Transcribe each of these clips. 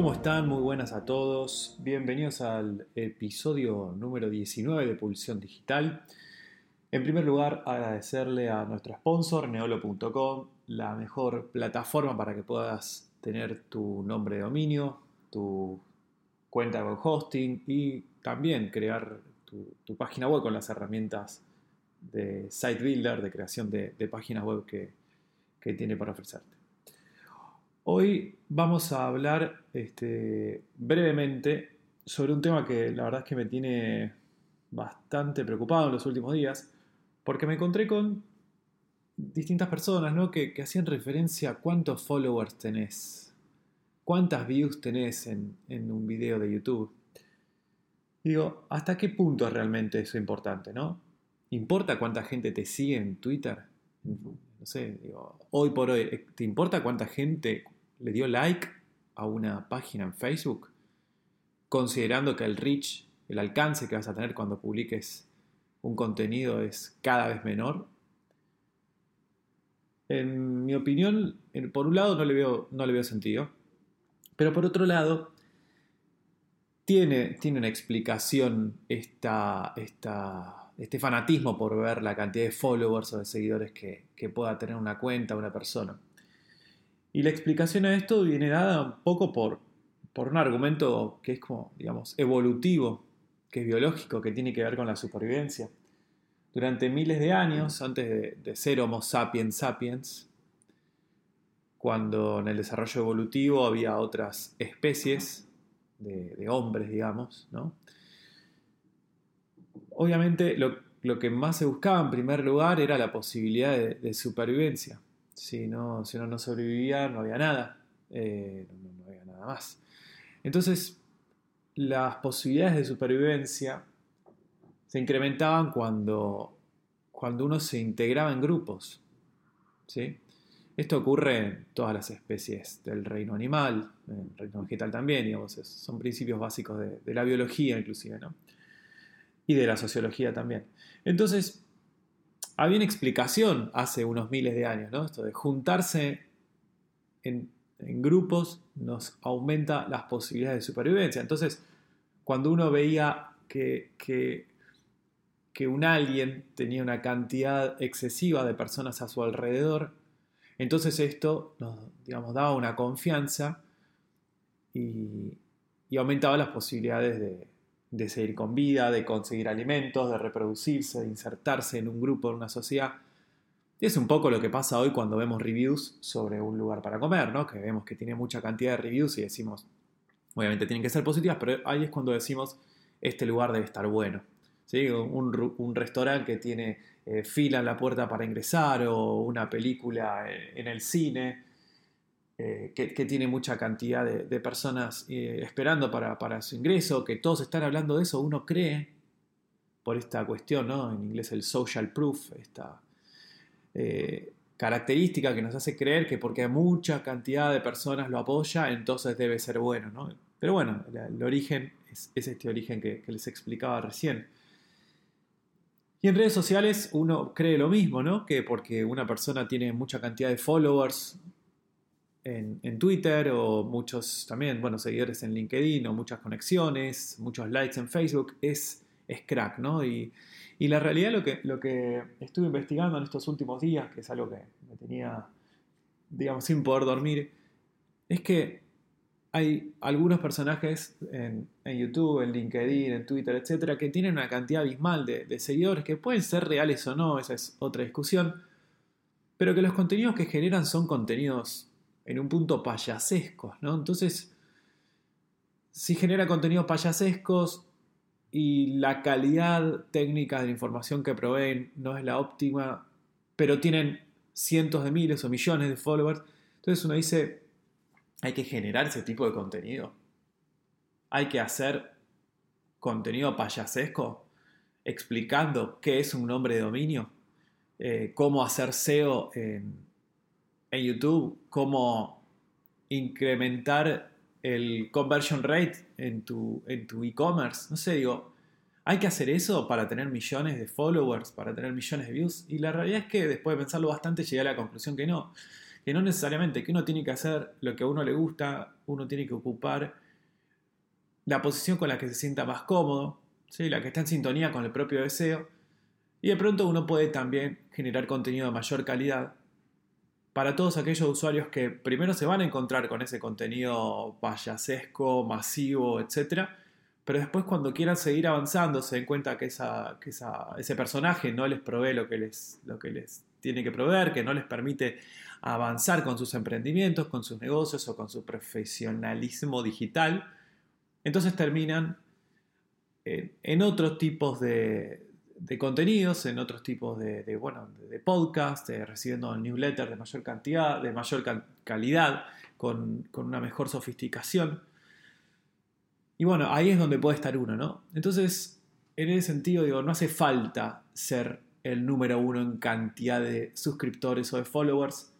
¿Cómo están? Muy buenas a todos. Bienvenidos al episodio número 19 de Pulsión Digital. En primer lugar, agradecerle a nuestro sponsor, neolo.com, la mejor plataforma para que puedas tener tu nombre de dominio, tu cuenta con hosting y también crear tu, página web con las herramientas de Site Builder, de creación de, páginas web que, que tiene para ofrecerte. Hoy vamos a hablar este, brevemente sobre un tema que la verdad es que me tiene bastante preocupado en los últimos días, porque me encontré con distintas personas que, hacían referencia a cuántos followers tenés, cuántas views tenés en, un video de YouTube. Digo, ¿hasta qué punto es realmente eso importante? ¿no? ¿Importa cuánta gente te sigue en Twitter? No sé, digo, hoy por hoy, ¿te importa cuánta gente le dio like a una página en Facebook, considerando que el reach, el alcance que vas a tener cuando publiques un contenido es cada vez menor. En mi opinión, por un lado no le veo, no le veo sentido, pero por otro lado, tiene, tiene una explicación esta, esta, este fanatismo por ver la cantidad de followers o de seguidores que, que pueda tener una cuenta, una persona. Y la explicación a esto viene dada un poco por, por un argumento que es como, digamos, evolutivo, que es biológico, que tiene que ver con la supervivencia. Durante miles de años, antes de, ser Homo sapiens sapiens, cuando en el desarrollo evolutivo había otras especies de, hombres, digamos, ¿no? Obviamente lo, que más se buscaba en primer lugar era la posibilidad de supervivencia. Si no, si uno no sobrevivía, no había nada. Eh, no, había nada más. Entonces, las posibilidades de supervivencia se incrementaban cuando, cuando uno se integraba en grupos. ¿sí? Esto ocurre en todas las especies del reino animal, en el reino vegetal también, son principios básicos de, de la biología inclusive, ¿no? Y de la sociología también. Entonces, había una explicación hace unos miles de años, ¿no? Esto de juntarse en, grupos nos aumenta las posibilidades de supervivencia. Entonces, cuando uno veía que, que, un alien tenía una cantidad excesiva de personas a su alrededor, entonces esto nos digamos, daba una confianza y aumentaba las posibilidades de, de seguir con vida, de conseguir alimentos, de reproducirse, de insertarse en un grupo, en una sociedad. Y es un poco lo que pasa hoy cuando vemos reviews sobre un lugar para comer, ¿no? Que vemos que tiene mucha cantidad de reviews y decimos, obviamente tienen que ser positivas, pero ahí es cuando decimos, este lugar debe estar bueno. ¿Sí? Un, restaurante que tiene eh, fila en la puerta para ingresar o una película en el cine eh, que, tiene mucha cantidad de, personas eh, esperando para, su ingreso, que todos están hablando de eso, uno cree, por esta cuestión, ¿no? en inglés el social proof, esta eh, característica que nos hace creer que porque mucha cantidad de personas lo apoya, entonces debe ser bueno. ¿no? Pero bueno, el, origen es, este origen que, que les explicaba recién. Y en redes sociales uno cree lo mismo, ¿no? Que porque una persona tiene mucha cantidad de followers en, Twitter o muchos también, bueno, seguidores en LinkedIn o muchas conexiones, muchos likes en Facebook, es, es crack, ¿no? Y, la realidad lo que, lo que estuve investigando en estos últimos días, que es algo que me tenía, digamos, sin poder dormir, es que hay algunos personajes en, YouTube, en LinkedIn, en Twitter, etcétera, que tienen una cantidad abismal de, de seguidores que pueden ser reales o no, esa es otra discusión, pero que los contenidos que generan son contenidos en un punto payasescos, ¿no? Entonces, si genera contenidos payasescos y la calidad técnica de la información que proveen no es la óptima, pero tienen cientos de miles o millones de followers, entonces uno dice, hay que generar ese tipo de contenido. Hay que hacer contenido payasesco explicando qué es un nombre de dominio, eh, cómo hacer SEO en, en YouTube cómo incrementar el conversion rate en tu en tu e-commerce. No sé, digo, ¿hay que hacer eso para tener millones de followers, para tener millones de views? Y la realidad es que después de pensarlo bastante llegué a la conclusión que no. que no necesariamente que uno tiene que hacer lo que a uno le gusta, uno tiene que ocupar la posición con la que se sienta más cómodo, ¿sí? la que está en sintonía con el propio deseo, y de pronto uno puede también generar contenido de mayor calidad para todos aquellos usuarios que primero se van a encontrar con ese contenido payasesco, masivo, etc. Pero después cuando quieran seguir avanzando se den cuenta que, esa, que ese personaje no les provee lo que les, lo que les tiene que proveer, que no les permite avanzar con sus emprendimientos, con sus negocios o con su profesionalismo digital. Entonces terminan en otros tipos de, de contenidos, en otros tipos de, bueno, de, podcast, recibiendo newsletters de mayor cantidad, de mayor calidad, con, una mejor sofisticación. Y bueno, ahí es donde puede estar uno, ¿no? Entonces, en ese sentido, digo, no hace falta ser el número uno en cantidad de suscriptores o de followers.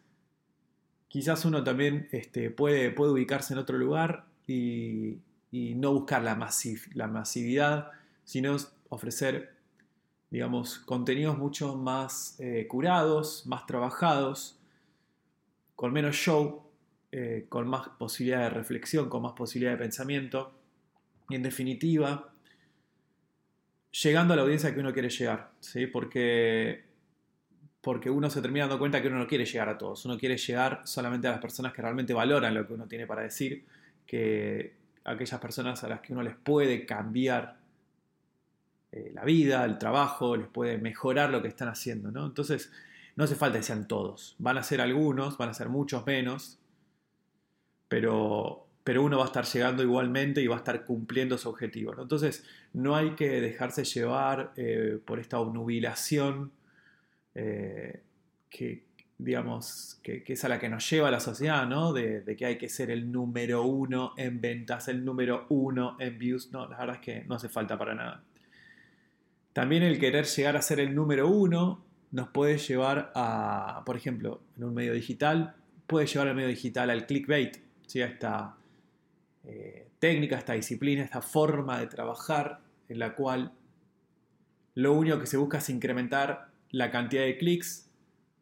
Quizás uno también este, puede, puede ubicarse en otro lugar y, no buscar la, la masividad, sino ofrecer digamos, contenidos mucho más eh, curados, más trabajados, con menos show, eh, con más posibilidad de reflexión, con más posibilidad de pensamiento. Y en definitiva, llegando a la audiencia que uno quiere llegar, ¿sí? Porque, porque uno se termina dando cuenta que uno no quiere llegar a todos, uno quiere llegar solamente a las personas que realmente valoran lo que uno tiene para decir, que aquellas personas a las que uno les puede cambiar eh, la vida, el trabajo, les puede mejorar lo que están haciendo, ¿no? Entonces, no hace falta que sean todos. Van a ser algunos, van a ser muchos menos, pero, pero uno va a estar llegando igualmente y va a estar cumpliendo su objetivo. Entonces, no hay que dejarse llevar eh, por esta obnubilación eh, que, digamos, que, es a la que nos lleva la sociedad, ¿no? De, de, que hay que ser el número uno en ventas, el número uno en views. No, la verdad es que no hace falta para nada. También el querer llegar a ser el número uno nos puede llevar a, por ejemplo, en un medio digital, puede llevar al medio digital al clickbait, ¿sí? a esta eh, técnica, esta disciplina, esta forma de trabajar en la cual lo único que se busca es incrementar la cantidad de clics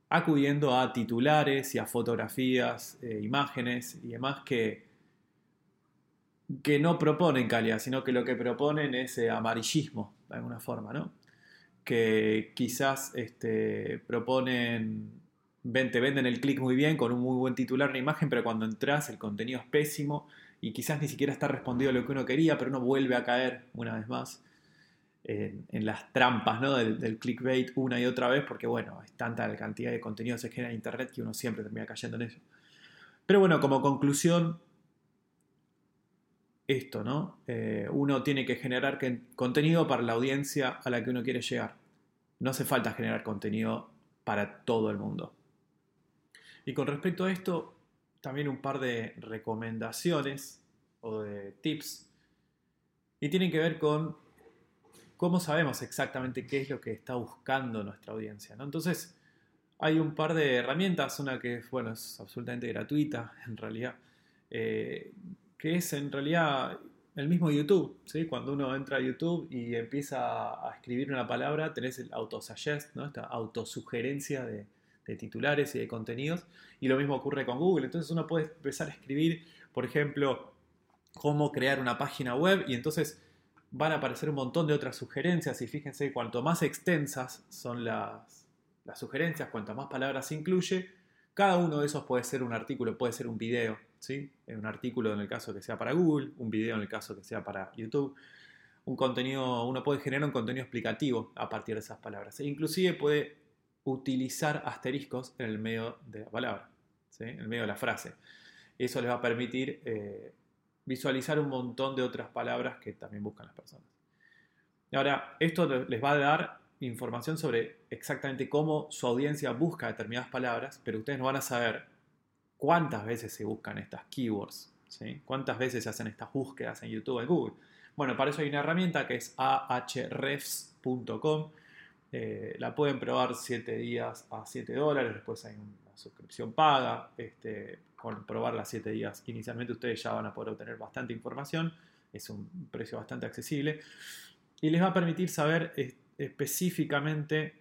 acudiendo a titulares y a fotografías, eh, imágenes y demás que, que no proponen calidad, sino que lo que proponen es eh, amarillismo, de alguna forma, ¿no? Que quizás este, proponen, te venden el clic muy bien, con un muy buen titular, una imagen, pero cuando entras el contenido es pésimo y quizás ni siquiera está respondido a lo que uno quería, pero uno vuelve a caer una vez más en, las trampas ¿no? del, del, clickbait una y otra vez, porque bueno, es tanta la cantidad de contenido que se genera en Internet que uno siempre termina cayendo en eso. Pero bueno, como conclusión, esto, ¿no? Eh, uno tiene que generar contenido para la audiencia a la que uno quiere llegar. No hace falta generar contenido para todo el mundo. Y con respecto a esto, también un par de recomendaciones o de tips. Y tienen que ver con cómo sabemos exactamente qué es lo que está buscando nuestra audiencia. ¿no? Entonces, hay un par de herramientas, una que bueno, es absolutamente gratuita en realidad, eh, que es en realidad el mismo YouTube. ¿sí? Cuando uno entra a YouTube y empieza a escribir una palabra, tenés el autosuggest, ¿no? esta autosugerencia de, titulares y de contenidos. Y lo mismo ocurre con Google. Entonces uno puede empezar a escribir, por ejemplo, cómo crear una página web y entonces van a aparecer un montón de otras sugerencias y fíjense, cuanto más extensas son las, las sugerencias, cuanto más palabras incluye, cada uno de esos puede ser un artículo, puede ser un video, ¿sí? Un artículo en el caso que sea para Google, un video en el caso que sea para YouTube. Un contenido, uno puede generar un contenido explicativo a partir de esas palabras. E inclusive puede utilizar asteriscos en el medio de la palabra, en el medio de la frase. Eso les va a permitir eh, visualizar un montón de otras palabras que también buscan las personas. Ahora, esto les va a dar información sobre exactamente cómo su audiencia busca determinadas palabras, pero ustedes no van a saber cuántas veces se buscan estas keywords, ¿sí? cuántas veces se hacen estas búsquedas en YouTube en Google. Bueno, para eso hay una herramienta que es ahrefs.com. Eh, la pueden probar 7 días a 7 dólares, después hay una suscripción paga. Este, con probarla 7 días inicialmente ustedes ya van a poder obtener bastante información, es un precio bastante accesible y les va a permitir saber específicamente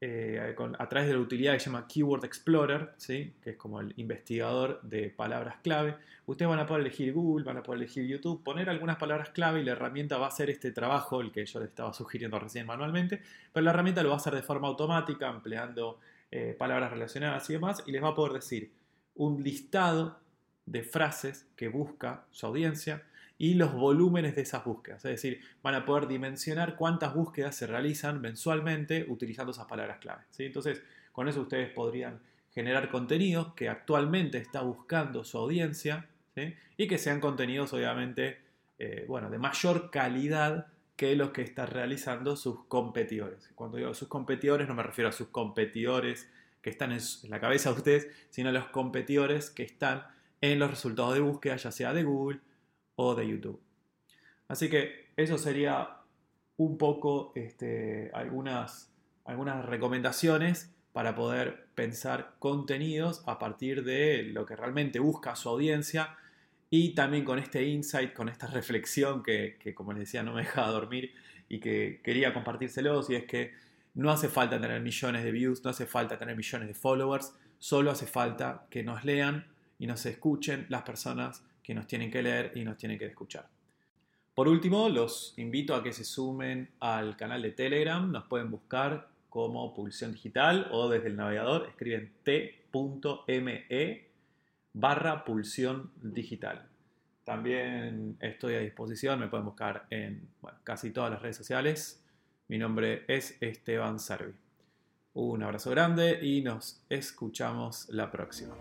eh, a través de la utilidad que se llama Keyword Explorer, ¿sí? que es como el investigador de palabras clave. Ustedes van a poder elegir Google, van a poder elegir YouTube, poner algunas palabras clave y la herramienta va a hacer este trabajo, el que yo les estaba sugiriendo recién manualmente, pero la herramienta lo va a hacer de forma automática, empleando eh, palabras relacionadas y demás, y les va a poder decir un listado de frases que busca su audiencia y los volúmenes de esas búsquedas. Es decir, van a poder dimensionar cuántas búsquedas se realizan mensualmente utilizando esas palabras clave. Entonces, con eso ustedes podrían generar contenidos que actualmente está buscando su audiencia y que sean contenidos obviamente eh, bueno, de mayor calidad que los que están realizando sus competidores. Cuando digo sus competidores no me refiero a sus competidores que están en la cabeza de ustedes, sino a los competidores que están en los resultados de búsqueda, ya sea de Google, o de YouTube. Así que eso sería un poco este, algunas, algunas recomendaciones para poder pensar contenidos a partir de lo que realmente busca su audiencia y también con este insight, con esta reflexión que, que como les decía no me dejaba dormir y que quería compartírselos y es que no hace falta tener millones de views, no hace falta tener millones de followers, solo hace falta que nos lean y nos escuchen las personas que nos tienen que leer y nos tienen que escuchar. Por último, los invito a que se sumen al canal de Telegram, nos pueden buscar como Pulsión Digital o desde el navegador escriben t.me barra Pulsión Digital. También estoy a disposición, me pueden buscar en casi todas las redes sociales. Mi nombre es Esteban Servi. Un abrazo grande y nos escuchamos la próxima.